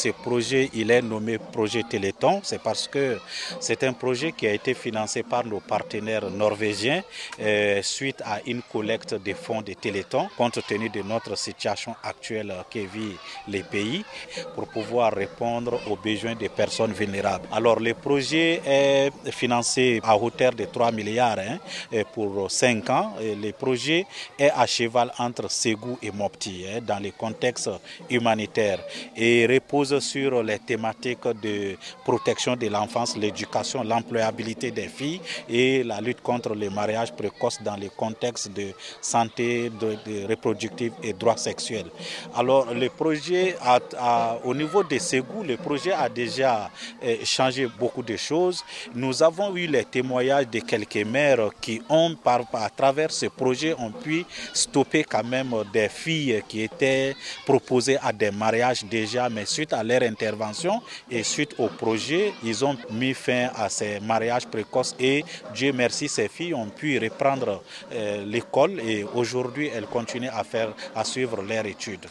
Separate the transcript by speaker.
Speaker 1: ce projet, il est nommé projet Téléthon. C'est parce que c'est un projet qui a été financé par nos partenaires norvégiens euh, suite à une collecte des fonds de Téléthon, compte tenu de notre situation actuelle que vit les pays, pour pouvoir répondre aux besoins des personnes vulnérables. Alors le projet est financé à hauteur de 3 milliards hein, pour 5 ans. le projet est à cheval entre Ségou et Mopti hein, dans les contextes humanitaires et repose sur les thématiques de protection de l'enfance, l'éducation, l'employabilité des filles et la lutte contre les mariages précoces dans les contextes de santé de, reproductive et droits sexuels. Alors le projet, au niveau de Ségou, le projet a déjà eh, changé beaucoup de choses. Nous avons eu les témoignages de quelques mères qui ont, à travers ce projet, ont pu stopper quand même des filles qui étaient proposées à des mariages déjà, mais suite à leur intervention et suite au projet, ils ont mis fin à ces mariages précoces et Dieu merci, ces filles ont pu reprendre euh, l'école et aujourd'hui elles continuent à faire, à suivre leurs études.